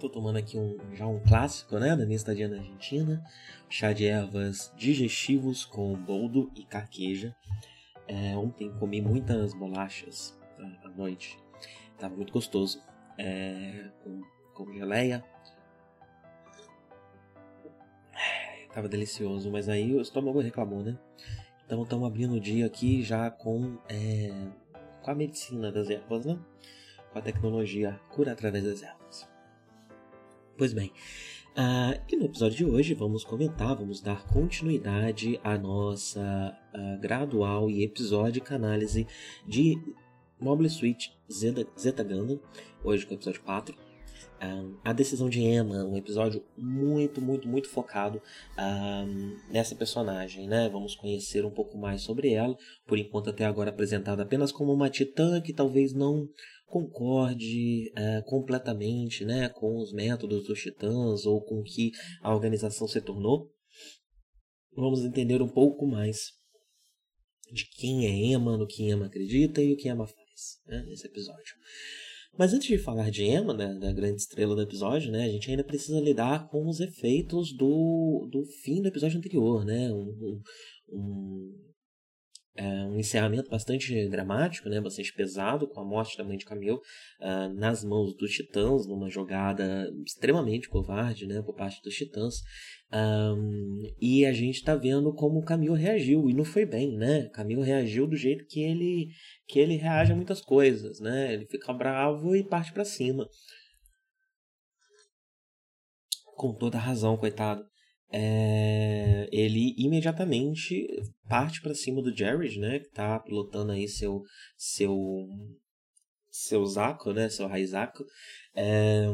Tô tomando aqui um, já um clássico, né, da minha estadia na Argentina, chá de ervas digestivos com boldo e carqueja. É, ontem comi muitas bolachas tá, à noite, tava muito gostoso, é, com, com geleia. Tava delicioso, mas aí o estômago reclamou, né? Então estamos abrindo o dia aqui já com, é, com a medicina das ervas, né? Com a tecnologia cura através das ervas. Pois bem, uh, e no episódio de hoje vamos comentar, vamos dar continuidade à nossa uh, gradual e episódica análise de Mobile Suit Zeta, Zeta Gundam, hoje com o episódio 4. Um, a decisão de Emma, um episódio muito, muito, muito focado um, nessa personagem, né? Vamos conhecer um pouco mais sobre ela, por enquanto até agora apresentada apenas como uma titã que talvez não concorde é, completamente né, com os métodos dos titãs ou com que a organização se tornou, vamos entender um pouco mais de quem é Emma, no que Emma acredita e o que Emma faz né, nesse episódio. Mas antes de falar de Emma, né, da grande estrela do episódio, né, a gente ainda precisa lidar com os efeitos do, do fim do episódio anterior, né, um, um, é um encerramento bastante dramático, né, bastante pesado, com a morte da mãe de Camille uh, nas mãos dos Titãs, numa jogada extremamente covarde né, por parte dos Titãs. Um, e a gente está vendo como o Camille reagiu, e não foi bem, né? Camille reagiu do jeito que ele, que ele reage a muitas coisas, né? Ele fica bravo e parte para cima. Com toda razão, coitado é, ele imediatamente parte para cima do Jared, né, que tá pilotando aí seu seu seu Zaco, né, seu Raizaco, é,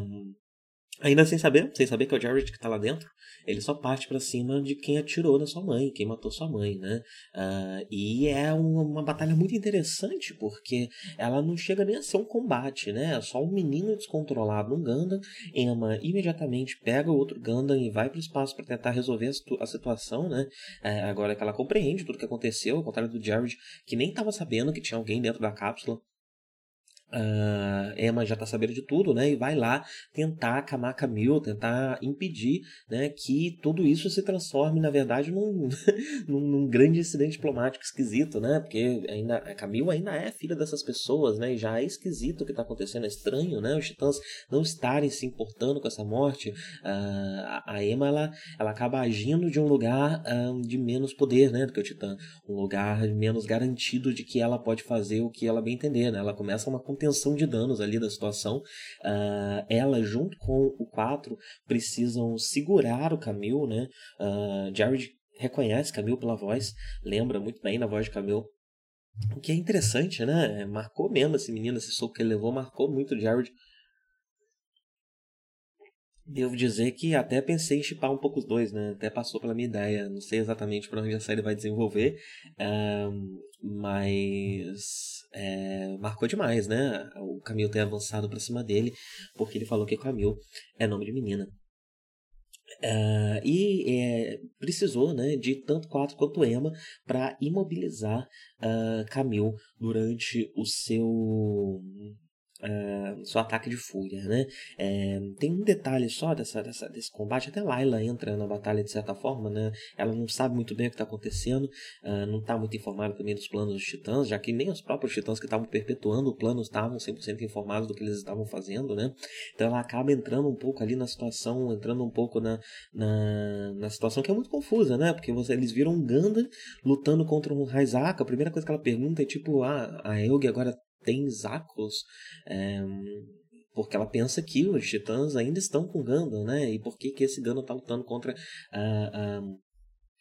ainda sem saber, sem saber que é o Jared que tá lá dentro, ele só parte para cima de quem atirou na sua mãe, quem matou sua mãe, né? Uh, e é uma, uma, batalha muito interessante, porque ela não chega nem a ser um combate, né? É só um menino descontrolado, um Gundam. Emma imediatamente pega o outro Gundam e vai para o espaço para tentar resolver a, a situação, né? É, agora que ela compreende tudo o que aconteceu, ao contrário do Jared, que nem estava sabendo que tinha alguém dentro da cápsula. Uh, Emma já está sabendo de tudo, né? E vai lá tentar acalmar Camille, tentar impedir, né, que tudo isso se transforme, na verdade, num, num, grande incidente diplomático esquisito, né? Porque ainda a Camille ainda é filha dessas pessoas, né? E já é esquisito o que está acontecendo, é estranho, né? Os Titãs não estarem se importando com essa morte. Uh, a Emma ela, ela acaba agindo de um lugar uh, de menos poder, né, do que o Titã, um lugar menos garantido de que ela pode fazer o que ela bem entender, né? Ela começa uma contenção de danos ali da situação. Uh, ela, junto com o 4, precisam segurar o Camille, né? Uh, Jared reconhece Camille pela voz, lembra muito bem da voz de Camille. O que é interessante, né? Marcou mesmo esse menino, esse soco que ele levou, marcou muito o Jared. Devo dizer que até pensei em chipar um pouco os dois, né? Até passou pela minha ideia. Não sei exatamente para onde a série vai desenvolver, um, mas é, marcou demais, né? O Camil ter avançado para cima dele, porque ele falou que Camil é nome de menina. Uh, e é, precisou né, de tanto 4 quanto Emma para imobilizar uh, durante o seu uh, seu ataque de fúria, né? É, tem um detalhe só dessa, dessa, desse combate, até Layla entra na batalha de certa forma, né? Ela não sabe muito bem o que está acontecendo, uh, não está muito informada também dos planos dos titãs, já que nem os próprios titãs que estavam perpetuando o plano estavam 100% informados do que eles estavam fazendo, né? Então ela acaba entrando um pouco ali na situação, entrando um pouco na, na, na situação que é muito confusa, né? Porque você, eles viram um Ganda lutando contra um Raizaka, a primeira coisa que ela pergunta é tipo, ah, a Elg agora tem Zakos? É, porque ela pensa que os titãs ainda estão com Gandalf, né? E por que, que esse Gandalf está lutando contra a, a,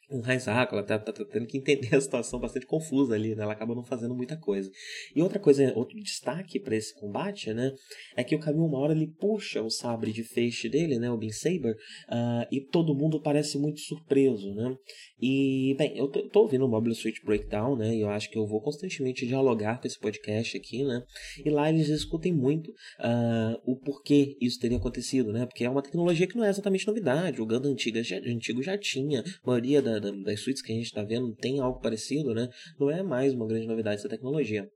um Raizaka, ela tá, tá, tá, tendo que entender a situação bastante confusa ali, né? Ela acaba não fazendo muita coisa. E outra coisa, outro destaque para esse combate, né? É que o Camil uma hora ele puxa o sabre de feixe dele, né? O Beam Saber, uh, e todo mundo parece muito surpreso, né? E, bem, eu tô, tô ouvindo o Mobile Suit Breakdown, né? E eu acho que eu vou constantemente dialogar com esse podcast aqui, né? E lá eles discutem muito uh, o porquê isso teria acontecido, né? Porque é uma tecnologia que não é exatamente novidade. O antigo já, antigo já tinha, a maioria da da, das suítes que a gente está vendo tem algo parecido, né? Não é mais uma grande novidade essa tecnologia.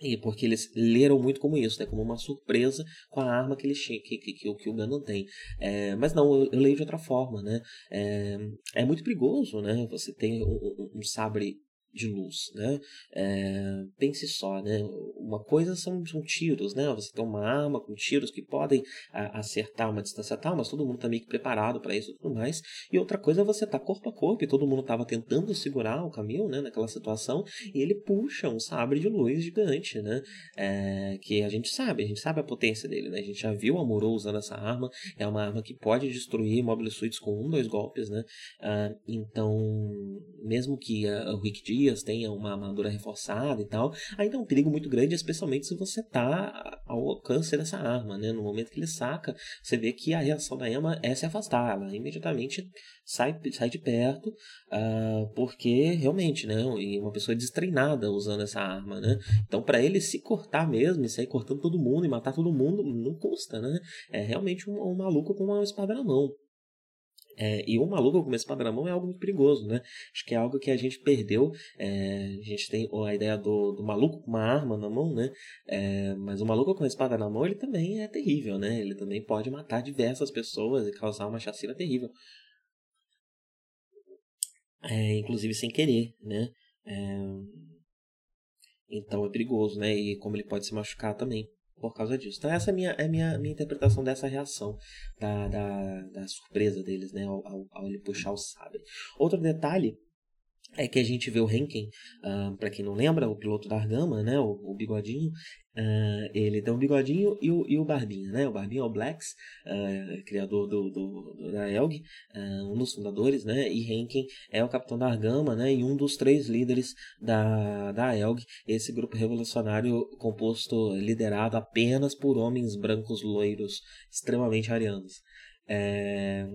E porque eles leram muito como isso, né? Como uma surpresa com a arma que, eles, que, que, que, que o Gundam tem. É, mas não, eu, eu, leio de outra forma, né? É, é muito perigoso, né? Você tem um, um, um sabre de luz, né? É, pense só, né? Uma coisa são, são tiros, né? Você tem uma arma com tiros que podem a, acertar uma distância tal, mas todo mundo está meio que preparado para isso e tudo mais. E outra coisa é você tá corpo a corpo e todo mundo estava tentando segurar o caminho, né? Naquela situação e ele puxa um sabre de luz gigante, né? É, que a gente sabe, a gente sabe a potência dele, né? A gente já viu a Moro usando essa arma, é uma arma que pode destruir Mobile Suits com um, dois golpes, né? Ah, então, mesmo que o Rick D dias, tenha uma armadura reforçada e tal, ainda é um perigo muito grande, especialmente se você tá ao alcance dessa arma, né? No momento que ele saca, você vê que a reação da Emma é se afastar, ela imediatamente sai, sai de perto, uh, porque realmente, né? Uma pessoa destreinada usando essa arma, né? Então, para ele se cortar mesmo e sair cortando todo mundo e matar todo mundo, não custa, né? É realmente um, um maluco com uma espada na mão. É, e um maluco com uma espada na mão é algo muito perigoso, né? Acho que é algo que a gente perdeu. É, a gente tem a ideia do, do maluco com uma arma na mão, né? É, mas o maluco com uma espada na mão, ele também é terrível, né? Ele também pode matar diversas pessoas e causar uma chacina terrível. É, inclusive sem querer, né? É, então é perigoso, né? E como ele pode se machucar também por causa disso. Então essa é a minha, é minha, minha interpretação dessa reação, da, da, da surpresa deles, né, ao, ao, ao ele puxar o sabre. Outro detalhe é que a gente vê o Henken, uh, ah, para quem não lembra, o piloto da Argama, né, o, o bigodinho, uh, ele tem o bigodinho e o, e o Barbinha, né, o Barbinha é o Blacks, uh, criador do, do, do, da Elg, um dos fundadores, né, e Henken é o capitão da Argama, né, e um dos três líderes da, da Elg, esse grupo revolucionário composto, liderado apenas por homens brancos loiros, extremamente arianos. É,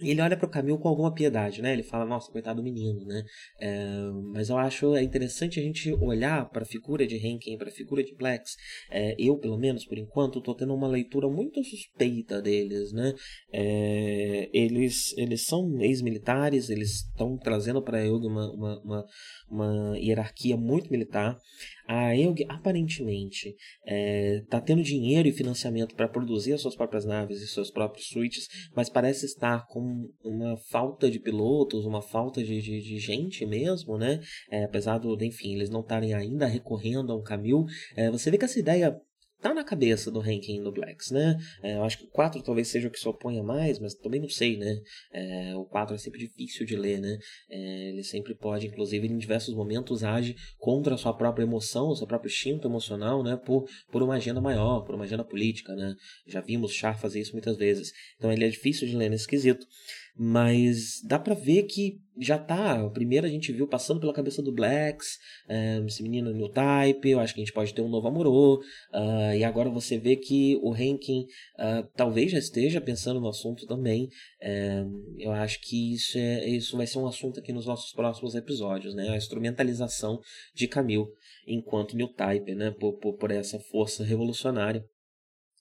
ele olha para o Camil com alguma piedade, né? Ele fala, nossa, coitado do menino, né? É, mas eu acho interessante a gente olhar para a figura de Henkin, para a figura de Blacks. É, eu, pelo menos, por enquanto, estou tendo uma leitura muito suspeita deles, né? É, eles, eles são ex-militares, eles estão trazendo para a uma, uma, uma, uma hierarquia muito militar. A EUG aparentemente está é, tá tendo dinheiro e financiamento para produzir as suas próprias naves e seus próprios suítes, mas parece estar com uma falta de pilotos, uma falta de, de, de gente mesmo, né? É, apesar do, enfim, eles não estarem ainda recorrendo a um Camil, é, você vê que essa ideia tá na cabeça do ranking do Blacks, né? É, eu acho que o 4 talvez seja o que se oponha mais, mas também não sei, né? É, o 4 é sempre difícil de ler, né? É, ele sempre pode, inclusive, em diversos momentos, age contra a sua própria emoção, o seu próprio instinto emocional, né? Por, por uma agenda maior, por uma agenda política, né? Já vimos Char fazer isso muitas vezes. Então ele é difícil de ler nesse quesito. Mas dá para ver que já tá. Primeiro a gente viu passando pela cabeça do Blacks, é, esse menino New Type. Eu acho que a gente pode ter um novo Amorô. Uh, e agora você vê que o Rankin uh, talvez já esteja pensando no assunto também. É, eu acho que isso, é, isso vai ser um assunto aqui nos nossos próximos episódios, né? A instrumentalização de Camille enquanto New Type, né? Por, por, por essa força revolucionária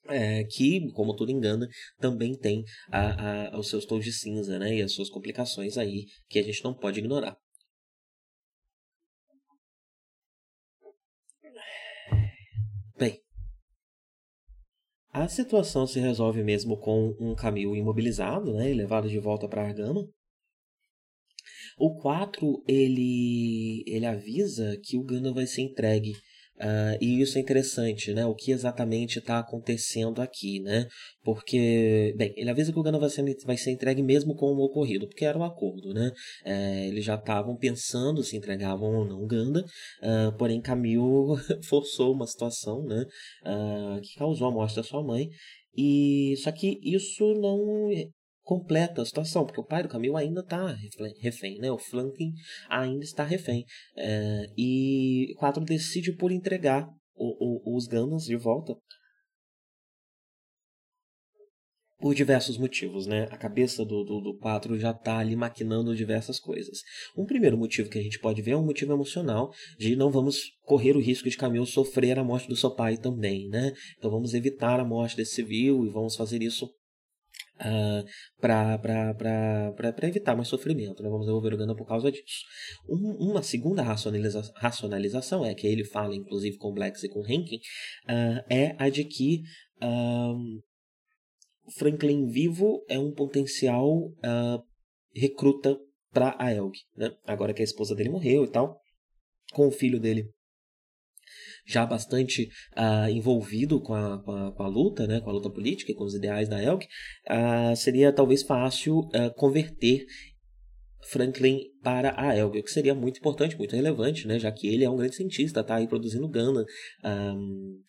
é, que, como tudo engana, também tem a, a, os seus tons de cinza né, e as suas complicações aí que a gente não pode ignorar. Bem, A situação se resolve mesmo com um Camil imobilizado, né, e levado de volta para Argama. O 4, ele, ele avisa que o Gundam vai ser entregue Uh, e isso é interessante, né? O que exatamente está acontecendo aqui, né? Porque, bem, ele avisa que o Gana vai ser, vai ser entregue mesmo com o ocorrido, porque era um acordo, né? É, eles já estavam pensando se entregavam ou não Ganda, uh, porém Camil forçou uma situação, né? Uh, que causou a morte da sua mãe. E só que isso não completa a situação, porque o pai do Camil ainda está refém, né? O Flanking ainda está refém. É, e 4 decide por entregar o, o, os Gundams de volta por diversos motivos, né? A cabeça do, do, do 4 já está ali maquinando diversas coisas. Um primeiro motivo que a gente pode ver é um motivo emocional, de não vamos correr o risco de Camil sofrer a morte do seu pai também, né? Então vamos evitar a morte desse civil e vamos fazer isso uh, para evitar mais sofrimento. Né? Vamos desenvolver o Gundam por causa disso. Um, uma segunda racionaliza racionalização é que ele fala, inclusive, com Blacks e com Henkin, uh, é a de que uh, Franklin vivo é um potencial uh, recruta para a Elg, né? Agora que a esposa dele morreu e tal, com o filho dele já bastante uh, envolvido com a, com a, com, a, luta, né, com a luta política e com os ideais da Elk, uh, seria talvez fácil uh, converter Franklin para a Elg, o que seria muito importante, muito relevante, né, já que ele é um grande cientista, está aí produzindo Gundam. Um,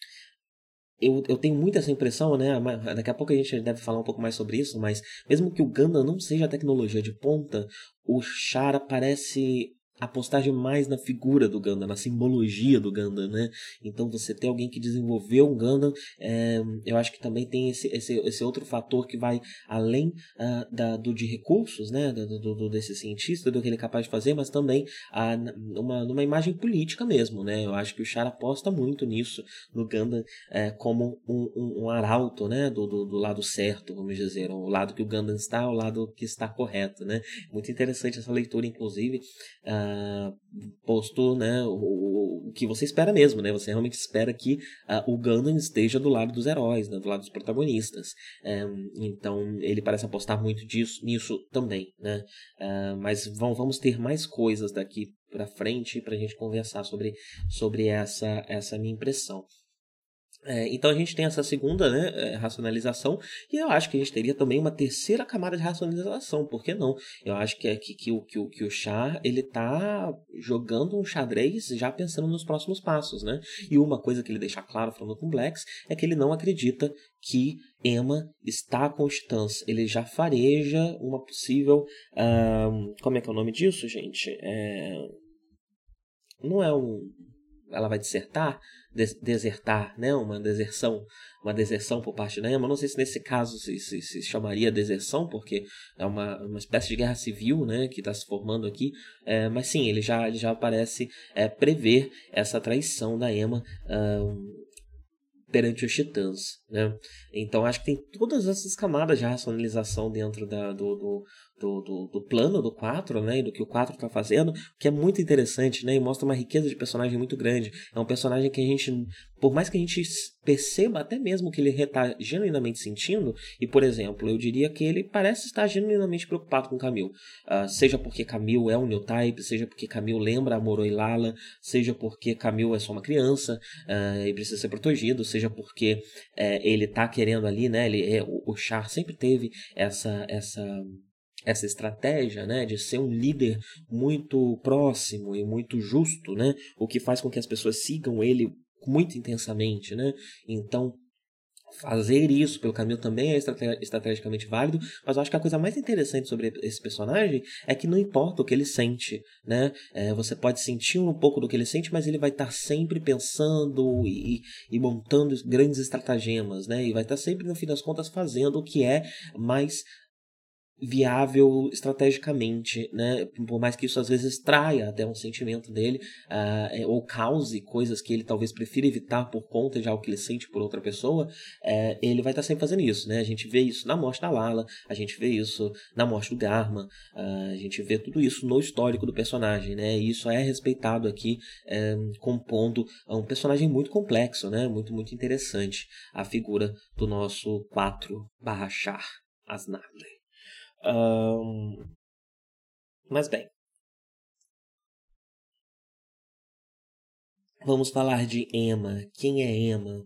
eu, eu tenho muito essa impressão, né? Daqui a pouco a gente deve falar um pouco mais sobre isso, mas mesmo que o Gundam não seja tecnologia de ponta, o Chara parece apostar demais na figura do Gundam, na simbologia do Gundam, né? Então você ter alguém que desenvolveu um Gundam, é, eu acho que também tem esse, esse, esse outro fator que vai além uh, da, do de recursos, né? Do, do, desse cientista, do que ele é capaz de fazer, mas também uh, numa, numa imagem política mesmo, né? Eu acho que o Char aposta muito nisso, no Gundam, é, como um, um, um, arauto, né? Do, do, do, lado certo, vamos dizer, o lado que o Gundam está, o lado que está correto, né? Muito interessante essa leitura, inclusive. Uh, posto né, o, o, que você espera mesmo, né? Você realmente espera que uh, o Gundam esteja do lado dos heróis, né, do lado dos protagonistas. Um, então ele parece apostar muito disso, nisso também, né? Uh, mas vão, vamos ter mais coisas daqui para frente para a gente conversar sobre, sobre essa, essa minha impressão. É, então a gente tem essa segunda né, é, racionalização e eu acho que a gente teria também uma terceira camada de racionalização, por que não? Eu acho que, é que, que, o, que, que o Char ele tá jogando um xadrez já pensando nos próximos passos, né? E uma coisa que ele deixa claro falando com Blacks é que ele não acredita que Emma está com Titãs. Ele já fareja uma possível... Como é que é o nome disso, gente? É... Não é um ela vai dissertar, des desertar, né? Uma deserção, uma deserção por parte da EMA. Não sei se nesse caso se, se, se chamaria deserção, porque é uma, uma espécie de guerra civil, né? Que está se formando aqui. É, mas sim, ele já, ele já parece é, prever essa traição da EMA. Um, perante os titãs, né? Então acho que tem todas essas camadas de racionalização dentro da, do, do, do, do, plano do 4, né? E do que o 4 está fazendo, que é muito interessante, né? E mostra uma riqueza de personagem muito grande. É um personagem que a gente, por mais que a gente perceba até mesmo que ele está genuinamente sentindo, e por exemplo, eu diria que ele parece estar genuinamente preocupado com Camille. Uh, seja porque Camille é um new type, seja porque Camille lembra a Moro e Lala, seja porque Camille é só uma criança uh, e precisa ser protegido, seja porque uh, ele está querendo ali, né? Ele, é, o, o Char sempre teve essa essa essa estratégia né, de ser um líder muito próximo e muito justo, né, o que faz com que as pessoas sigam ele muito intensamente. Né? Então, fazer isso pelo caminho também é estrategicamente válido, mas eu acho que a coisa mais interessante sobre esse personagem é que não importa o que ele sente, né? É, você pode sentir um pouco do que ele sente, mas ele vai estar sempre pensando e, e montando grandes estratagemas, né? E vai estar sempre, no fim das contas, fazendo o que é mais viável estrategicamente, né? Por mais que isso às vezes traia até um sentimento dele, uh, ou cause coisas que ele talvez prefira evitar por conta de algo que ele sente por outra pessoa, uh, ele vai estar sempre fazendo isso, né? A gente vê isso na morte da Lala, a gente vê isso na morte do Garma, uh, a gente vê tudo isso no histórico do personagem, né? E isso é respeitado aqui, eh, compondo um personagem muito complexo, né? Muito, muito interessante, a figura do nosso 4 barra Char Asnarle. Um, mas bem. Vamos falar de Emma. Quem é Emma?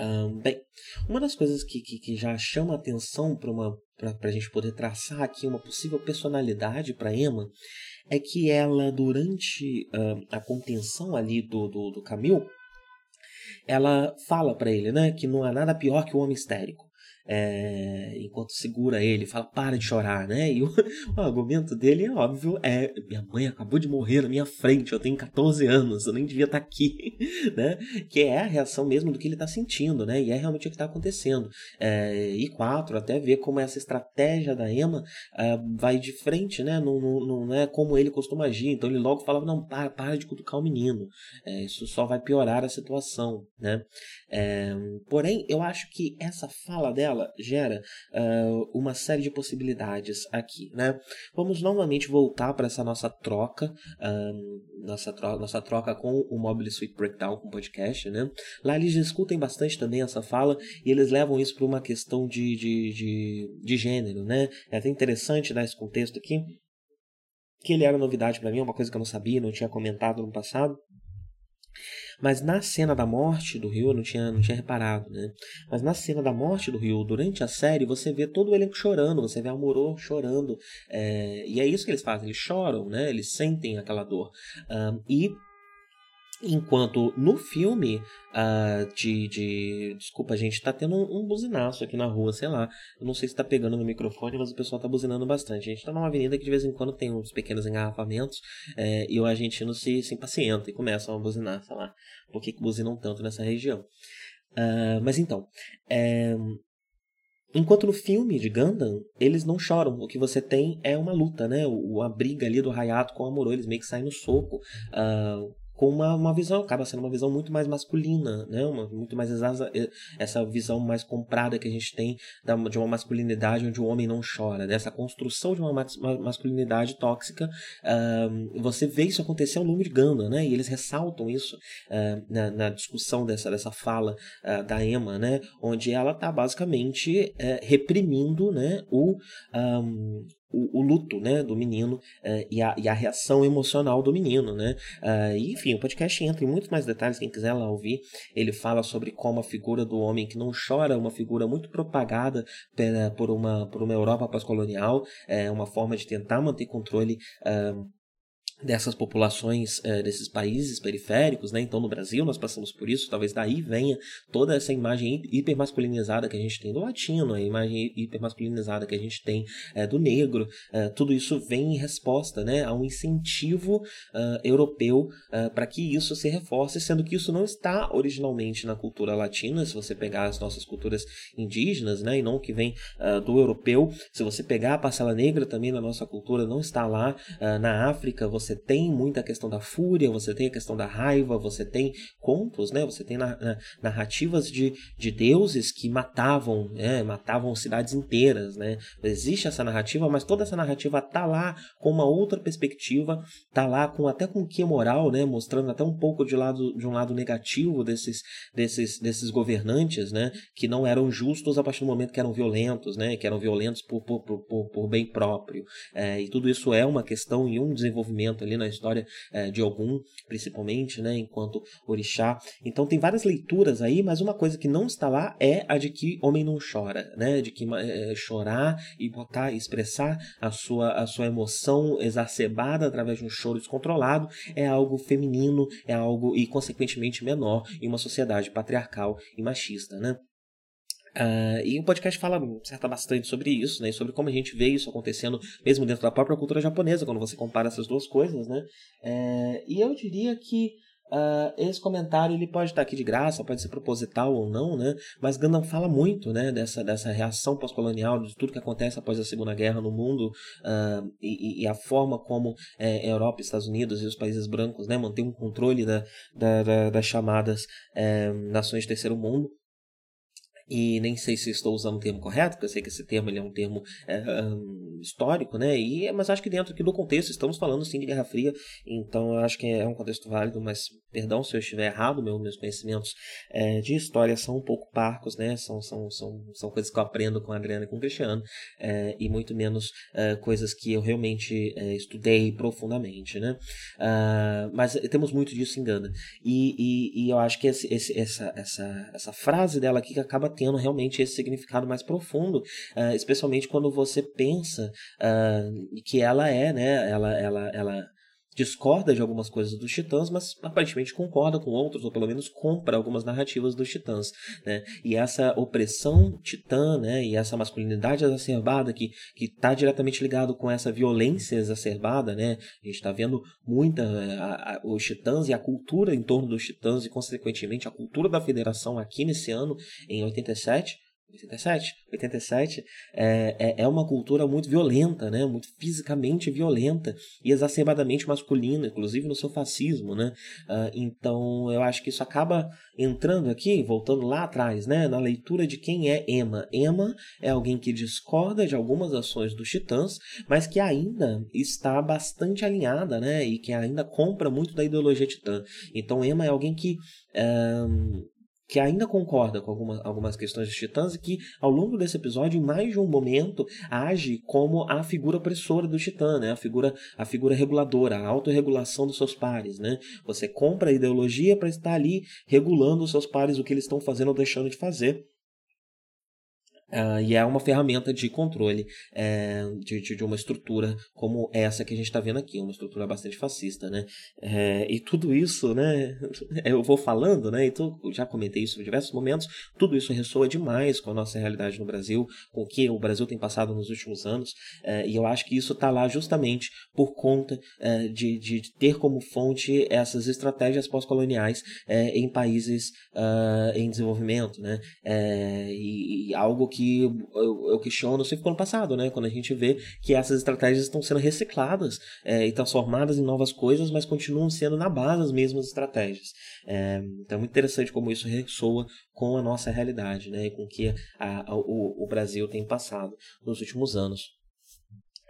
Um, bem, uma das coisas que, que, que já chama atenção para uma para a gente poder traçar aqui uma possível personalidade para Emma é que ela durante uh, a contenção ali do, do, do Camil ela fala para ele né que não há nada pior que o homem histérico é, enquanto segura ele, fala para de chorar, né? E o, o, argumento dele é óbvio, é minha mãe acabou de morrer na minha frente, eu tenho 14 anos, eu nem devia estar tá aqui, né? Que é a reação mesmo do que ele está sentindo, né? E é realmente o que está acontecendo. É, e quatro, até ver como essa estratégia da Emma é, vai de frente, né? Não, não, não é como ele costuma agir, então ele logo falava, não, para, para de cutucar o menino, é, isso só vai piorar a situação, né? É, porém, eu acho que essa fala dela gera uh, uma série de possibilidades aqui, né? Vamos novamente voltar para essa nossa troca, uh, nossa, tro nossa troca com o Mobile Suite Breakdown com o podcast, né? Lá eles discutem bastante também essa fala e eles levam isso para uma questão de, de, de, de gênero, né? É até interessante dar esse contexto aqui, que ele era novidade para mim, uma coisa que eu não sabia, não tinha comentado no passado. Mas na cena da morte do Rio, eu não tinha, não tinha reparado, né? Mas na cena da morte do Rio, durante a série, você vê todo o elenco chorando, você vê a Amorô chorando. É, e é isso que eles fazem, eles choram, né? Eles sentem aquela dor. Um, e Enquanto no filme uh, de, de. Desculpa, gente, tá tendo um, um, buzinaço aqui na rua, sei lá. Eu não sei se tá pegando no microfone, mas o pessoal tá buzinando bastante. A gente tá numa avenida que de vez em quando tem uns pequenos engarrafamentos é, e o argentino se, se impacienta e começam a buzinar, sei lá. Por que, que buzinam tanto nessa região? Uh, mas então. É, Enquanto no filme de Gundam, eles não choram. O que você tem é uma luta, né? O, a briga ali do Hayato com o Amuro, eles meio que saem no soco. Uh, com uma, uma visão, acaba sendo uma visão muito mais masculina, né? Uma, muito mais exasa, essa visão mais comprada que a gente tem da, de uma masculinidade onde o homem não chora, dessa construção de uma masculinidade tóxica. Uh, você vê isso acontecer ao longo de Ganda, né? E eles ressaltam isso uh, na, na, discussão dessa, dessa fala uh, da Emma, né? Onde ela está basicamente eh, reprimindo, né? O, um, o, o, luto né, do menino uh, e, a, e a reação emocional do menino. Né? Uh, enfim, o podcast entra em muitos mais detalhes, quem quiser lá ouvir. Ele fala sobre como a figura do homem que não chora é uma figura muito propagada pela, por, uma, por uma Europa pós-colonial, é uma forma de tentar manter controle. Uh, dessas populações é, desses países periféricos, né? Então no Brasil nós passamos por isso, talvez daí venha toda essa imagem hipermasculinizada que a gente tem do latino, a imagem hipermasculinizada que a gente tem é, do negro, é, tudo isso vem em resposta, né, a um incentivo europeu para que isso se reforce, sendo que isso não está originalmente na cultura latina, se você pegar as nossas culturas indígenas, né, e não que vem do europeu, se você pegar a parcela negra também na nossa cultura não está lá, na África você você tem muita questão da fúria, você tem a questão da raiva, você tem contos, né? Você tem na, na, narrativas de, de deuses que matavam, né? Matavam cidades inteiras, né? Existe essa narrativa, mas toda essa narrativa tá lá com uma outra perspectiva, tá lá com até com que moral, né? Mostrando até um pouco de lado de um lado negativo desses desses desses governantes, né? Que não eram justos a partir do momento que eram violentos, né? Que eram violentos por, por, por, por bem próprio. É, e tudo isso é uma questão e um desenvolvimento momento ali na história é, de Ogum, principalmente, né, enquanto orixá. Então tem várias leituras aí, mas uma coisa que não está lá é a de que homem não chora, né, de que é, chorar e botar, expressar a sua, a sua emoção exacerbada através de um choro descontrolado é algo feminino, é algo e consequentemente menor em uma sociedade patriarcal e machista, né? Uh, e o podcast fala certa bastante sobre isso, né? Sobre como a gente vê isso acontecendo mesmo dentro da própria cultura japonesa, quando você compara essas duas coisas, né? É, e eu diria que Uh, esse comentário ele pode estar aqui de graça, pode ser proposital ou não, né? Mas Gandalf fala muito, né, dessa, dessa reação pós-colonial, de tudo que acontece após a Segunda Guerra no mundo uh, e, e, a forma como é, Europa, Estados Unidos e os países brancos, né, mantêm um controle da, da, da das chamadas é, nações de terceiro mundo e nem sei se estou usando o termo correto, porque eu sei que esse termo ele é um termo é, um, histórico, né? E, mas acho que dentro aqui do contexto estamos falando sim de Guerra Fria, então acho que é um contexto válido, mas perdão se eu estiver errado, meu, meus conhecimentos é, de história são um pouco parcos, né? São, são, são, são coisas que eu aprendo com a Adriana e com o Cristiano, é, e muito menos é, coisas que eu realmente é, estudei profundamente, né? Uh, mas temos muito disso em Ganda. E, e, e eu acho que esse, esse, essa, essa, essa frase dela aqui que acaba tendo realmente esse significado mais profundo, uh, especialmente quando você pensa uh, que ela é, né? Ela, ela, ela discorda de algumas coisas dos Titãs, mas aparentemente concorda com outros, ou pelo menos compra algumas narrativas dos Titãs, né? E essa opressão titã, né? E essa masculinidade exacerbada que está diretamente ligado com essa violência exacerbada, né? A gente está vendo muita a, a, os Titãs e a cultura em torno dos Titãs e consequentemente a cultura da Federação aqui nesse ano em 87 87, 87 é, é, é uma cultura muito violenta, né? Muito fisicamente violenta e exacerbadamente masculina, inclusive no seu fascismo, né? Uh, então eu acho que isso acaba entrando aqui, voltando lá atrás, né? Na leitura de quem é Emma. Emma é alguém que discorda de algumas ações dos Titãs, mas que ainda está bastante alinhada, né? E que ainda compra muito da ideologia titã. Então Emma é alguém que um, que ainda concorda com alguma, algumas questões dos titãs e que, ao longo desse episódio, em mais de um momento, age como a figura opressora do titã, né? a, figura, a figura reguladora, a autorregulação dos seus pares. Né? Você compra a ideologia para estar ali regulando os seus pares, o que eles estão fazendo ou deixando de fazer. Uh, e é uma ferramenta de controle é, de, de, uma estrutura como essa que a gente está vendo aqui, uma estrutura bastante fascista, né? É, e tudo isso, né? Eu vou falando, né? Então, já comentei isso em diversos momentos. Tudo isso ressoa demais com a nossa realidade no Brasil, com o que o Brasil tem passado nos últimos anos. É, e eu acho que isso está lá justamente por conta é, de, de, ter como fonte essas estratégias pós-coloniais é, em países uh, em desenvolvimento, né? É, e, e algo que que eu, eu questiono sempre ano passado, né? Quando a gente vê que essas estratégias estão sendo recicladas é, e transformadas em novas coisas, mas continuam sendo na base as mesmas estratégias. É, então é muito interessante como isso ressoa com a nossa realidade, né? E com que a, a, o, o Brasil tem passado nos últimos anos.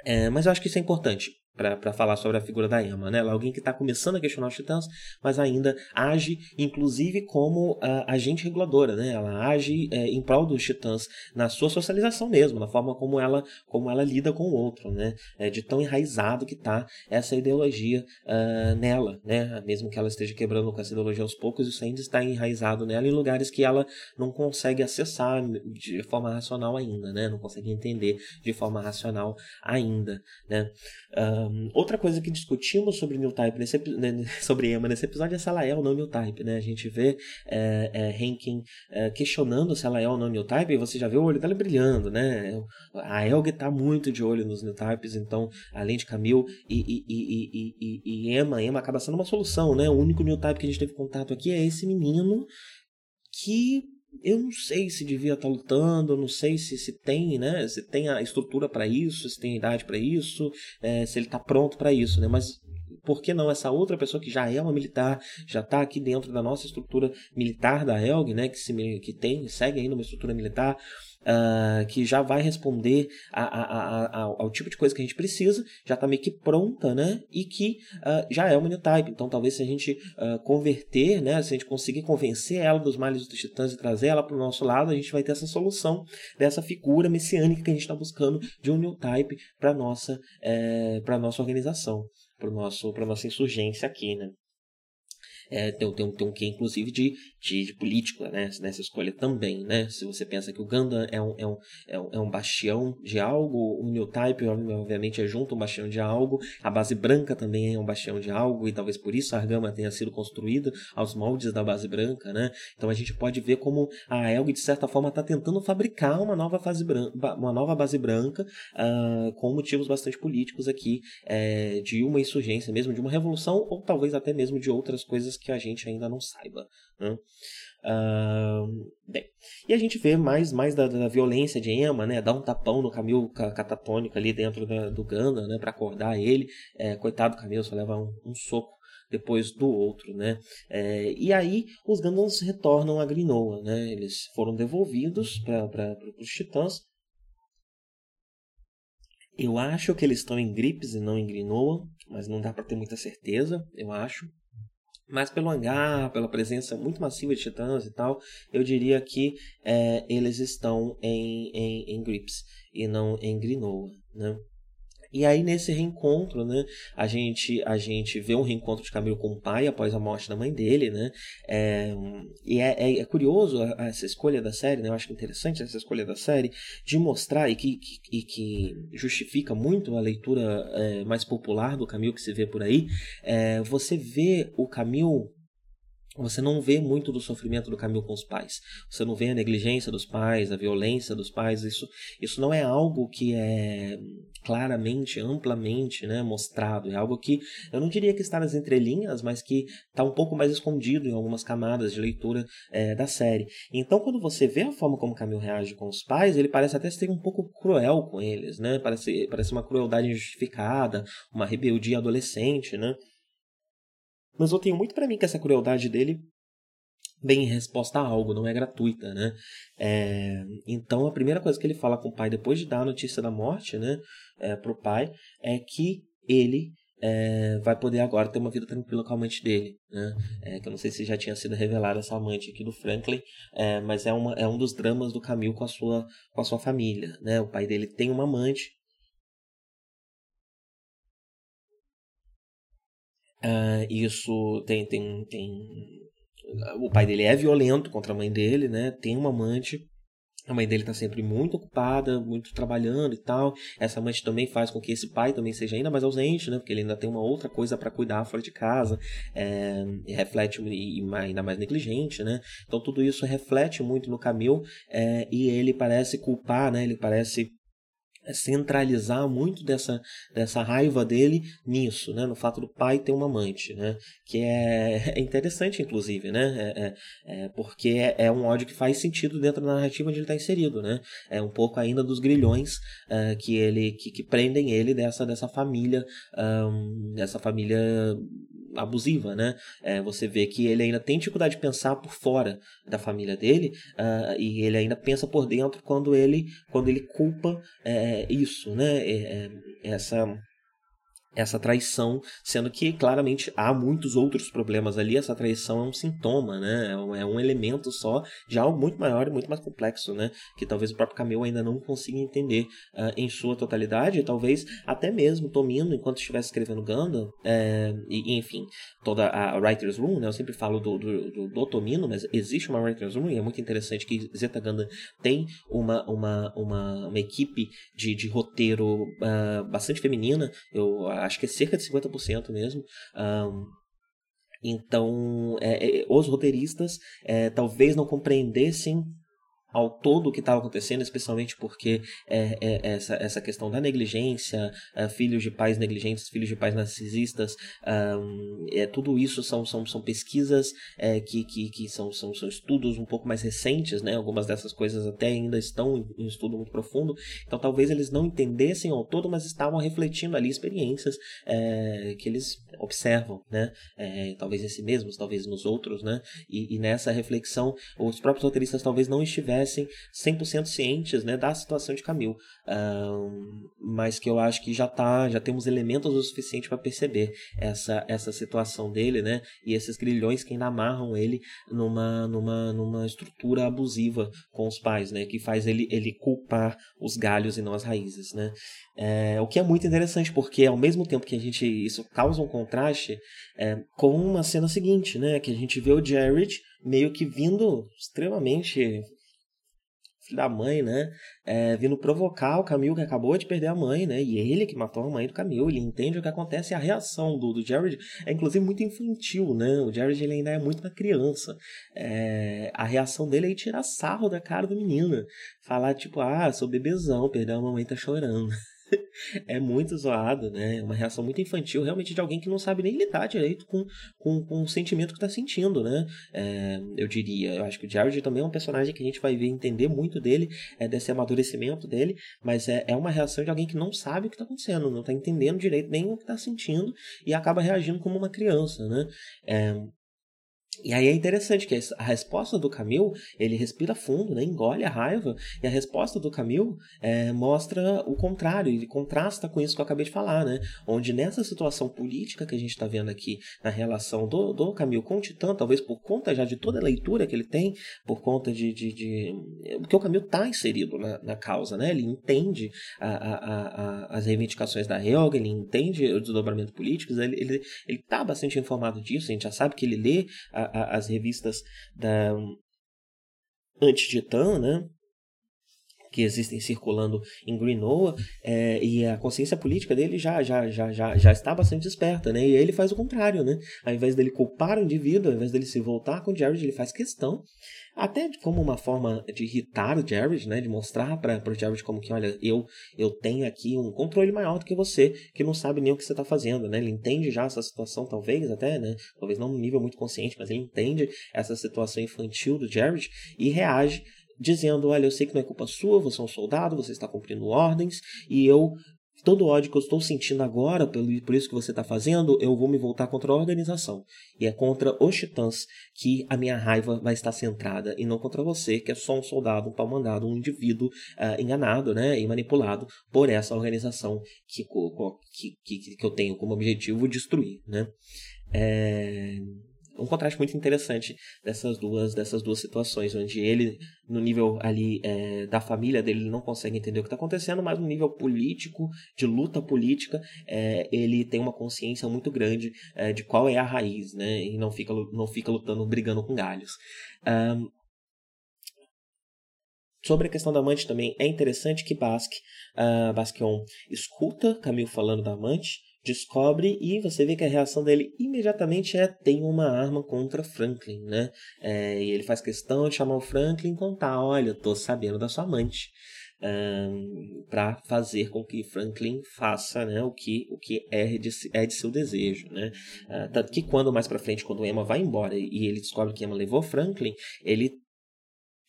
É, mas eu acho que isso é importante para falar sobre a figura da Emma, né? Ela é alguém que está começando a questionar os titãs, mas ainda age, inclusive, como uh, agente reguladora, né? Ela age é, em prol dos titãs na sua socialização mesmo, na forma como ela, como ela lida com o outro, né? É, de tão enraizado que está essa ideologia uh, nela, né? Mesmo que ela esteja quebrando com essa ideologia aos poucos, isso ainda está enraizado nela em lugares que ela não consegue acessar de forma racional ainda, né? Não consegue entender de forma racional ainda, né? Uh, outra coisa que discutimos sobre New Type nesse, né, sobre Emma nesse episódio é se ela é ou não New Type, né? A gente vê é, é, Henkin é, questionando se ela é ou não New Type e você já vê o olho dela brilhando, né? A Elg tá muito de olho nos New Types, então, além de Camille e, e, e, e, e Emma, Emma acaba sendo uma solução, né? O único New Type que a gente teve contato aqui é esse menino que eu não sei se devia estar tá lutando, não sei se, se tem, né? Se tem a estrutura para isso, se tem a idade para isso, é, se ele está pronto para isso, né? Mas por que não essa outra pessoa que já é uma militar, já está aqui dentro da nossa estrutura militar da Helg, né? Que, se, que tem, segue ainda uma estrutura militar, uh, que já vai responder a, a, a, ao tipo de coisa que a gente precisa, já está meio que pronta, né? E que uh, já é new type. Então, talvez se a gente uh, converter, né? Se a gente conseguir convencer ela dos males dos titãs e trazer ela para o nosso lado, a gente vai ter essa solução dessa figura messiânica que a gente está buscando de um new type para nossa é, nossa organização, para nosso para nossa insurgência aqui, né? É, tem, tem, tem um quê, inclusive, de, de, de política né, nessa escolha também. Né? Se você pensa que o Gundam é um, é um, é um, é um bastião de algo, o New Type, obviamente, é junto um bastião de algo, a base branca também é um bastião de algo, e talvez por isso a Argama tenha sido construída aos moldes da base branca. Né? Então a gente pode ver como a Elg, de certa forma, está tentando fabricar uma nova, fase branca, uma nova base branca uh, com motivos bastante políticos aqui, é, de uma insurgência mesmo, de uma revolução, ou talvez até mesmo de outras coisas que a gente ainda não saiba. Né? Uh, bem, e a gente vê mais, mais da, da, violência de Emma, né? Dá um tapão no Camil catatônico ali dentro da, do Ganda, né? Para acordar ele. É, coitado do Camil, só leva um, um soco depois do outro, né? É, e aí os Gandans retornam a Grinoa, né? Eles foram devolvidos para os Titãs. Eu acho que eles estão em Grips e não em Grinoa, mas não dá para ter muita certeza, eu acho. Mas pelo hangar, pela presença muito massiva de titãs e tal, eu diria que é, eles estão em, em, em Grips e não em Grinoa, né? E aí nesse reencontro, né, a gente a gente vê um reencontro de Camilo com o pai após a morte da mãe dele, né? É, e é, é, é curioso essa escolha da série, né? Eu acho interessante essa escolha da série de mostrar e que, que, e que justifica muito a leitura é, mais popular do Camilo que se vê por aí. É, você vê o Camilo você não vê muito do sofrimento do Camilo com os pais. Você não vê a negligência dos pais, a violência dos pais. Isso, isso não é algo que é claramente, amplamente né, mostrado. É algo que eu não diria que está nas entrelinhas, mas que está um pouco mais escondido em algumas camadas de leitura é, da série. Então, quando você vê a forma como o Camilo reage com os pais, ele parece até ser um pouco cruel com eles. Né? Parece, parece uma crueldade injustificada, uma rebeldia adolescente. Né? Mas eu tenho muito para mim que essa crueldade dele vem em resposta a algo, não é gratuita, né? É, então a primeira coisa que ele fala com o pai depois de dar a notícia da morte, né, é, pro pai, é que ele é, vai poder agora ter uma vida tranquila com a amante dele, né? É, que eu não sei se já tinha sido revelada essa amante aqui do Franklin, é, mas é, uma, é um dos dramas do Camil com a sua com a sua família, né? O pai dele tem uma amante Uh, isso tem, tem, tem. O pai dele é violento contra a mãe dele, né? Tem uma amante. A mãe dele está sempre muito ocupada, muito trabalhando e tal. Essa amante também faz com que esse pai também seja ainda mais ausente, né? Porque ele ainda tem uma outra coisa para cuidar fora de casa. É, reflete e, e, ainda mais negligente, né? Então tudo isso reflete muito no Camil é, e ele parece culpar, né? Ele parece centralizar muito dessa, dessa raiva dele nisso, né? no fato do pai ter uma amante, né? que é, é interessante, inclusive, né? É, é, é, porque é, é, um ódio que faz sentido dentro da narrativa onde ele está inserido. Né? É um pouco ainda dos grilhões uh, que ele que, que, prendem ele dessa, dessa família, um, dessa família abusiva, né? É, você vê que ele ainda tem dificuldade de pensar por fora da família dele uh, e ele ainda pensa por dentro quando ele quando ele culpa é, isso, né? É, é essa essa traição, sendo que claramente há muitos outros problemas ali, essa traição é um sintoma, né? É um é elemento só de algo muito maior e muito mais complexo, né? Que talvez o próprio Camille ainda não consiga entender uh, em sua totalidade, e talvez até mesmo Tomino, enquanto estivesse escrevendo Gundam, é, e, enfim, toda a Writer's Room, né? Eu sempre falo do, do, do, do Tomino, mas existe uma Writer's Room e é muito interessante que Zeta Gundam tem uma, uma, uma, uma equipe de, de roteiro uh, bastante feminina, eu acho que é cerca de 50% mesmo. Um, então, é, é, os roteiristas é, talvez não compreendessem ao todo o que estava acontecendo, especialmente porque é, é, essa, essa questão da negligência, é, filhos de pais negligentes, filhos de pais narcisistas, um, é, tudo isso são, são, são pesquisas é, que, que, que são, são, são estudos um pouco mais recentes, né? algumas dessas coisas até ainda estão em, em estudo muito profundo, então talvez eles não entendessem ao todo, mas estavam refletindo ali experiências é, que eles observam, né? É, talvez em si mesmos, talvez nos outros, né? E, e nessa reflexão, os próprios roteiristas talvez não estivessem estivessem 100% cientes né, da situação de Camil. Um, mas que eu acho que já tá, já temos elementos o suficiente para perceber essa, essa situação dele, né? E esses grilhões que ainda amarram ele numa, numa, numa estrutura abusiva com os pais, né? Que faz ele, ele culpar os galhos e não as raízes, né? É, o que é muito interessante, porque ao mesmo tempo que a gente isso causa um contraste é, com uma cena seguinte, né? Que a gente vê o Jared meio que vindo extremamente da mãe, né? É, vindo provocar o Camil que acabou de perder a mãe, né? E ele que matou a mãe do Camil, ele entende o que acontece a reação do, do Jared é inclusive muito infantil, né? O Jared ele ainda é muito uma criança. É, a reação dele é tirar sarro da cara do menino. Falar tipo, ah, sou bebezão, perdeu a mamãe, tá chorando. é muito zoado, né? É uma reação muito infantil, realmente, de alguém que não sabe nem lidar direito com, com, com o sentimento que tá sentindo, né? É, eu diria. Eu acho que o Jared também é um personagem que a gente vai ver entender muito dele, é, desse amadurecimento dele, mas é, é uma reação de alguém que não sabe o que tá acontecendo, não tá entendendo direito nem o que tá sentindo e acaba reagindo como uma criança, né? É, e aí é interessante que a resposta do Camil, ele respira fundo, né, engole a raiva, e a resposta do Camil é, mostra o contrário, ele contrasta com isso que eu acabei de falar, né, onde nessa situação política que a gente está vendo aqui, na relação do, do Camil com o Titã, talvez por conta já de toda a leitura que ele tem, por conta de... de, de... porque o Camil está inserido na, na, causa, né, ele entende a, a, a, as reivindicações da Helga, ele entende o desdobramento político, ele está bastante informado disso, a gente já sabe que ele lê a, as revistas da Anti-Titã, né? Que existem circulando em Greenoa é, e a consciência política dele já, já, já, já, já está bastante esperta, né? E ele faz o contrário, né? Ao invés dele culpar o indivíduo, ao invés dele se voltar com o Jared, ele faz questão até como uma forma de irritar o Jared, né? De mostrar para o Jared como que, olha, eu eu tenho aqui um controle maior do que você, que não sabe nem o que você está fazendo, né? Ele entende já essa situação, talvez até, né? Talvez não num nível muito consciente, mas ele entende essa situação infantil do Jared e reage dizendo: Olha, eu sei que não é culpa sua, você é um soldado, você está cumprindo ordens, e eu todo ódio que eu estou sentindo agora, por isso que você está fazendo, eu vou me voltar contra a organização. E é contra os titãs que a minha raiva vai estar centrada, e não contra você, que é só um soldado, um pau mandado, um indivíduo uh, enganado né, e manipulado por essa organização que, que, que, que eu tenho como objetivo destruir. Né? É um contraste muito interessante dessas duas dessas duas situações onde ele no nível ali é, da família dele ele não consegue entender o que está acontecendo mas no nível político de luta política é, ele tem uma consciência muito grande é, de qual é a raiz né e não fica não fica lutando brigando com galhos. Um, Sobre a questão da amante também, é interessante que Basque, uh, Basquion escuta Camille falando da amante, descobre e você vê que a reação dele imediatamente é tem uma arma contra Franklin, né? É, e ele faz questão de chamar o Franklin e contar, olha, tô sabendo da sua amante. Um, para fazer com que Franklin faça né, o que o que é de, é de seu desejo, né? Uh, tanto que quando mais para frente, quando Emma vai embora e ele descobre que Emma levou Franklin, ele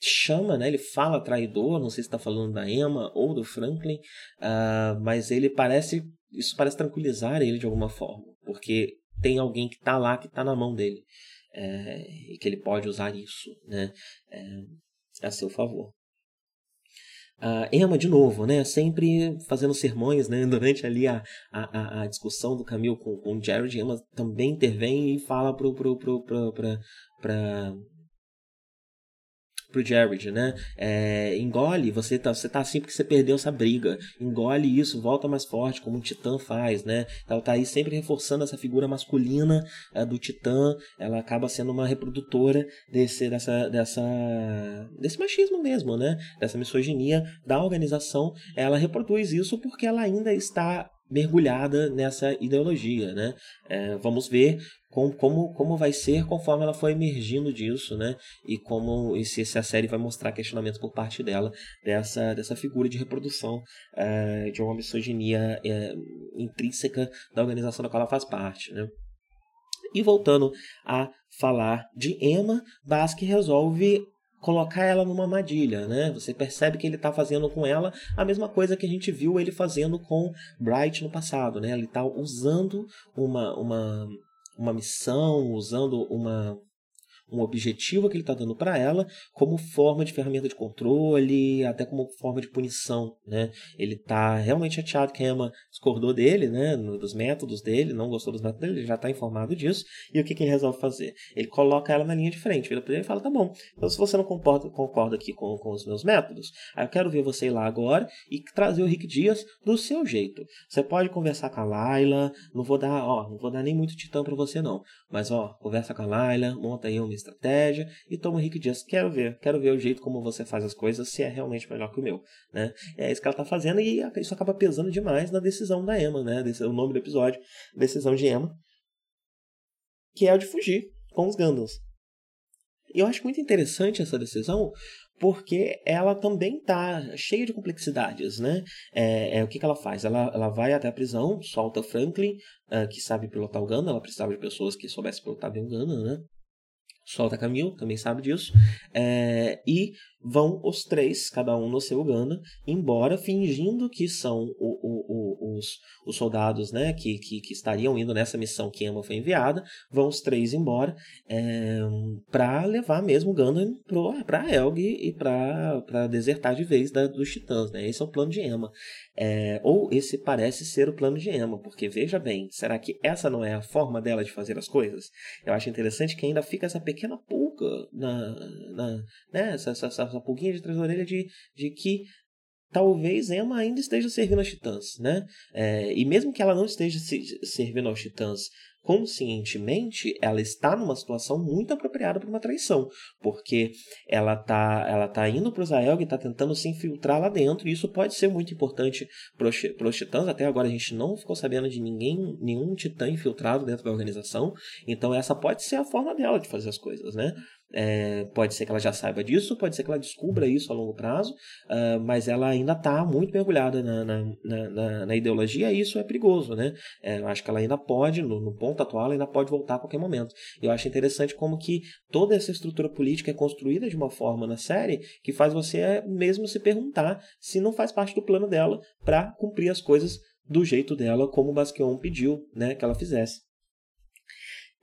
chama, né? Ele fala traidor, não sei se está falando da Emma ou do Franklin, uh, mas ele parece isso parece tranquilizar ele de alguma forma, porque tem alguém que está lá, que está na mão dele, é, e que ele pode usar isso né, é, a seu favor. A Emma, de novo, né, sempre fazendo sermões, né, durante ali a, a, a discussão do Camilo com, com Jared, Emma também intervém e fala pro, pro, pro, pro, pro Jared, né? É, engole, você tá, você tá assim porque você perdeu essa briga. Engole isso, volta mais forte, como um titã faz, né? Ela tá aí sempre reforçando essa figura masculina é, do titã. Ela acaba sendo uma reprodutora desse, dessa, dessa, desse machismo mesmo, né? Dessa misoginia da organização. Ela reproduz isso porque ela ainda está mergulhada nessa ideologia, né? É, vamos ver com, como, como vai ser conforme ela for emergindo disso, né? E como e se, se a série vai mostrar questionamentos por parte dela dessa, dessa figura de reprodução é, de uma misoginia é, intrínseca da organização da qual ela faz parte, né? E voltando a falar de Emma, Basque resolve colocar ela numa armadilha, né? Você percebe que ele está fazendo com ela a mesma coisa que a gente viu ele fazendo com Bright no passado, né? Ele está usando uma, uma, uma missão, usando uma um objetivo que ele está dando para ela como forma de ferramenta de controle, até como forma de punição, né? Ele está realmente chateado que a Emma discordou dele, né? Dos métodos dele, não gostou dos métodos dele, ele já está informado disso. E o que, que ele resolve fazer? Ele coloca ela na linha de frente, vira para ele e fala: tá bom, então se você não concorda, concorda aqui com, com os meus métodos, aí eu quero ver você ir lá agora e trazer o Rick Dias do seu jeito. Você pode conversar com a Laila, não vou dar, ó, não vou dar nem muito titã para você não, mas ó, conversa com a Laila, monta aí uma estratégia e o Rick Dias. Quero ver, quero ver o jeito como você faz as coisas, se é realmente melhor que o meu, né? É isso que ela tá fazendo e isso acaba pesando demais na decisão da Emma, né? O nome do episódio, decisão de Emma, que é o de fugir com os Gandalf. eu acho muito interessante essa decisão, porque ela também está cheia de complexidades, né? É, é, o que, que ela faz? Ela, ela vai até a prisão, solta Franklin, uh, que sabe pilotar o Gundam, ela precisava de pessoas que soubessem pilotar bem o Gundam, né? Solta Camille, também sabe disso, é, e vão os três, cada um no seu Ganda, embora fingindo que são o, o, o, os, os soldados né, que, que, que, estariam indo nessa missão que Emma foi enviada, vão os três embora é, para levar mesmo o Gundam para Elg e para desertar de vez da, dos titãs. Né? Esse é o plano de Emma. É, ou esse parece ser o plano de Emma, porque veja bem, será que essa não é a forma dela de fazer as coisas? Eu acho interessante que ainda fica essa pequena pulga na, na né, essa, essa, essa pulguinha de trás da orelha de, de que talvez Emma ainda esteja servindo aos titãs, né? É, e mesmo que ela não esteja se, servindo aos titãs conscientemente, ela está numa situação muito apropriada para uma traição, porque ela tá, ela tá indo para o Zaelg e está tentando se infiltrar lá dentro, e isso pode ser muito importante para os titãs. Até agora a gente não ficou sabendo de ninguém, nenhum titã infiltrado dentro da organização, então essa pode ser a forma dela de fazer as coisas, né? É, pode ser que ela já saiba disso, pode ser que ela descubra isso a longo prazo, uh, mas ela ainda está muito mergulhada na, na, na, na, ideologia e isso é perigoso, né? É, eu acho que ela ainda pode, no, no, ponto atual, ela ainda pode voltar a qualquer momento. Eu acho interessante como que toda essa estrutura política é construída de uma forma na série que faz você mesmo se perguntar se não faz parte do plano dela para cumprir as coisas do jeito dela, como o Basquion pediu né, que ela fizesse.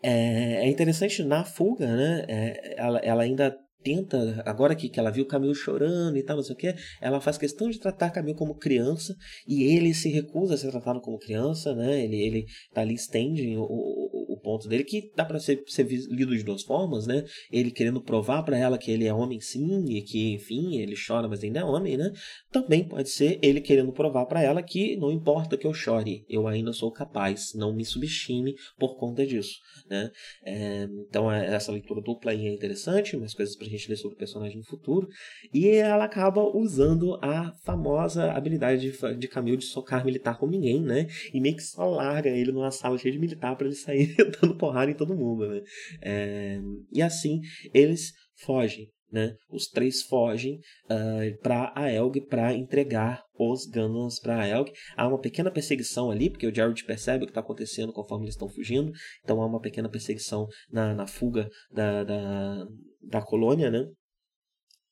É, é interessante na fuga, né? É, ela, ela ainda tenta, agora que, que ela viu o Camilo chorando e tal, não sei o que, ela faz questão de tratar Camilo como criança e ele se recusa a ser tratado como criança, né? Ele, ele tá ali, estende o, o, o ponto dele, que dá para ser, ser lido de duas formas, né? Ele querendo provar para ela que ele é homem sim e que, enfim, ele chora, mas ainda é homem, né? Também pode ser ele querendo provar para ela que não importa que eu chore, eu ainda sou capaz, não me subestime por conta disso, né? É, então, é, essa leitura dupla aí é interessante, umas coisas pra gente ler sobre o personagem no futuro. E ela acaba usando a famosa habilidade de, de Camille de socar militar com ninguém, né? E meio que só larga ele numa sala cheia de militar para ele sair dando porrada em todo mundo, né? É, e assim eles fogem. Né? Os três fogem uh, ah, para a Elg para entregar os Gundams para a Elg. Há uma pequena perseguição ali, porque o Jared percebe o que está acontecendo conforme eles estão fugindo. Então há uma pequena perseguição na, na fuga da, da, da colônia, né?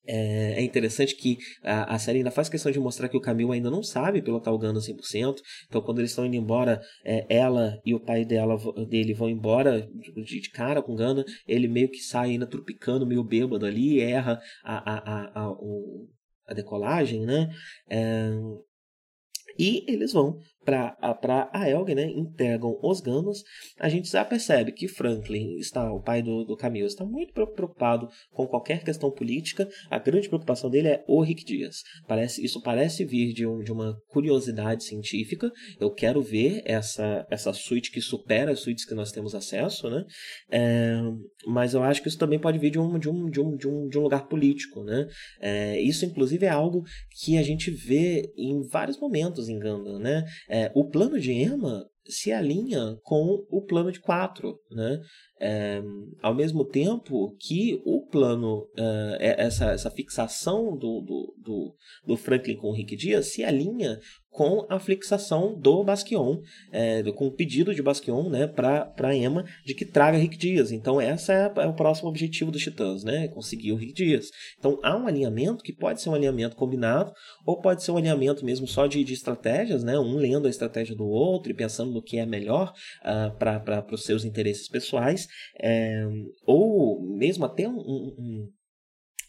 É, é interessante que a, a, série ainda faz questão de mostrar que o Camil ainda não sabe pilotar o Gundam 100%. Então, quando eles estão indo embora, é, ela e o pai dela, dele vão embora de, de cara com o Gundam. Ele meio que sai ainda trupicando, meio bêbado ali, erra a, a, a, a, o, a decolagem, né? É, e eles vão para a Elg, né, entregam os Gundams, a gente já percebe que Franklin, está, o pai do, do Camille, está muito preocupado com qualquer questão política. A grande preocupação dele é o Rick Dias. Parece, isso parece vir de, um, de uma curiosidade científica. Eu quero ver essa, essa suíte que supera as suítes que nós temos acesso, né? É, mas eu acho que isso também pode vir de um, de um, de um, de um, de um lugar político, né? É, isso, inclusive, é algo que a gente vê em vários momentos em Gundam, né? O plano de Emma se alinha com o plano de 4, né? É, ao mesmo tempo que o plano, uh, essa, essa fixação do, do, do, do Franklin com o Rick Dias se alinha com a fixação do Basquion, é, com o pedido de Basquion né, para Emma de que traga Rick Dias. Então, esse é, é, o próximo objetivo dos Titãs, né? Conseguir o Rick Dias. Então, há um alinhamento que pode ser um alinhamento combinado, ou pode ser um alinhamento mesmo só de, de estratégias, né? Um lendo a estratégia do outro e pensando no que é melhor uh, para os seus interesses pessoais, é, ou mesmo até um, um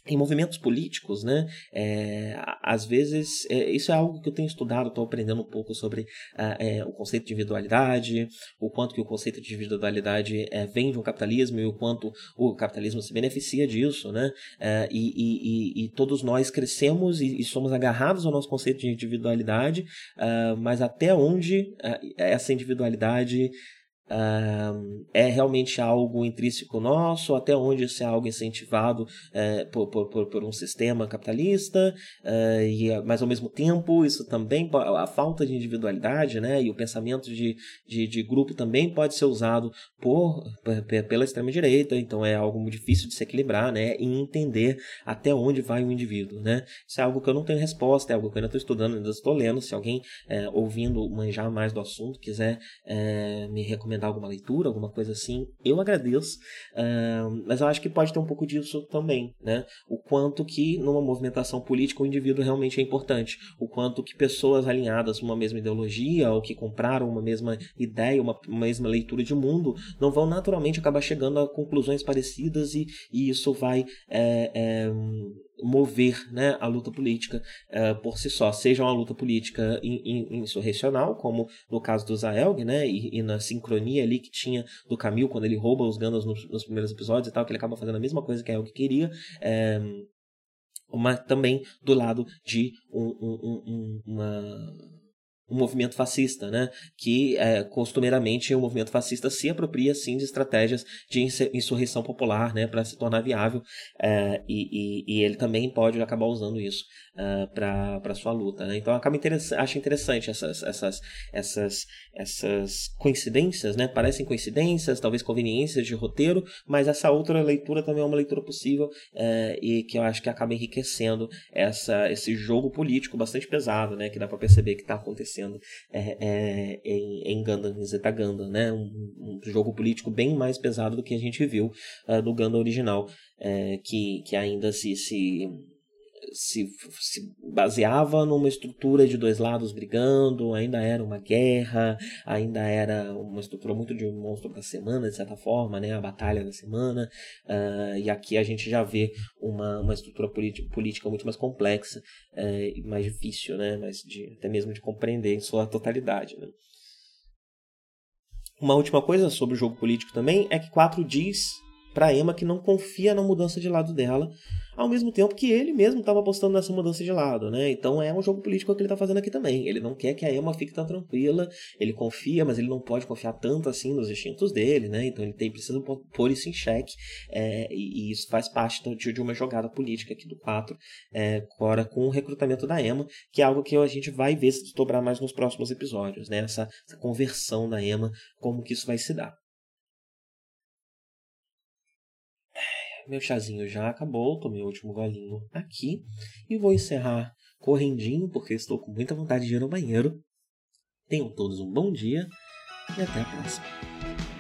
em movimentos políticos, né? É, às vezes, é, isso é algo que eu tenho estudado, estou aprendendo um pouco sobre é, o conceito de individualidade, o quanto que o conceito de individualidade é, vem um capitalismo e o quanto o capitalismo se beneficia disso, né? É, e, e, e, todos nós crescemos e, e, somos agarrados ao nosso conceito de individualidade, uh, mas até onde uh, essa individualidade É realmente algo intrínseco nosso, até onde isso é algo incentivado uh, por, por, por, um sistema capitalista, uh, e, mas ao mesmo tempo isso também, a falta de individualidade né, e o pensamento de, de, de grupo também pode ser usado por, pela extrema-direita, então é algo difícil de se equilibrar né, e entender até onde vai o indivíduo. Né? Isso é algo que eu não tenho resposta, é algo que eu ainda estou estudando, ainda estou lendo. Se alguém eh, ouvindo manjar mais do assunto quiser eh, me recomendar recomendar alguma leitura, alguma coisa assim, eu agradeço. Uh, mas eu acho que pode ter um pouco disso também, né? O quanto que numa movimentação política o indivíduo realmente é importante. O quanto que pessoas alinhadas uma mesma ideologia ou que compraram uma mesma ideia, uma, uma mesma leitura de mundo, não vão naturalmente acabar chegando a conclusões parecidas e, e isso vai é, é, mover né, a luta política uh, por si só, seja uma luta política insurrecional, como no caso do Zaelg, né, e, e, na sincronia ali que tinha do Camil quando ele rouba os Gandalf nos, nos, primeiros episódios e tal, que ele acaba fazendo a mesma coisa que a Elg queria, é, mas também do lado de um, um, um, uma um movimento fascista, né? que é, costumeiramente o movimento fascista se apropria sim de estratégias de insurreição popular né? para se tornar viável é, e, e, e, ele também pode acabar usando isso é, para sua luta. Né? Então acaba acho interessante essas, essas, essas, essas coincidências, né? parecem coincidências, talvez conveniências de roteiro, mas essa outra leitura também é uma leitura possível uh, e que eu acho que acaba enriquecendo essa, esse jogo político bastante pesado, né? que dá para perceber que está acontecendo é, é, em, em Gundam, em Zeta Gundam, né? Um, um, jogo político bem mais pesado do que a gente viu uh, no Gundam original, é, que, que ainda se, se se, se baseava numa estrutura de dois lados brigando, ainda era uma guerra, ainda era uma estrutura muito de um monstro da semana, de certa forma, né? a batalha da semana, uh, e aqui a gente já vê uma, uma estrutura política muito mais complexa uh, e mais difícil, né? mais de, até mesmo de compreender em sua totalidade. Né? Uma última coisa sobre o jogo político também é que 4 diz para Emma que não confia na mudança de lado dela, ao mesmo tempo que ele mesmo estava apostando nessa mudança de lado, né? Então é um jogo político que ele está fazendo aqui também. Ele não quer que a Emma fique tão tranquila, ele confia, mas ele não pode confiar tanto assim nos instintos dele, né? Então ele tem precisa pôr isso em xeque, é, e, e, isso faz parte de, de uma jogada política aqui do 4, é, agora com o recrutamento da Emma, que é algo que a gente vai ver se desdobrar mais nos próximos episódios, né? Essa, essa conversão da Emma, como que isso vai se dar. Meu chazinho já acabou, tomei o último golinho aqui e vou encerrar correndinho porque estou com muita vontade de ir no banheiro. Tenham todos um bom dia e até a próxima.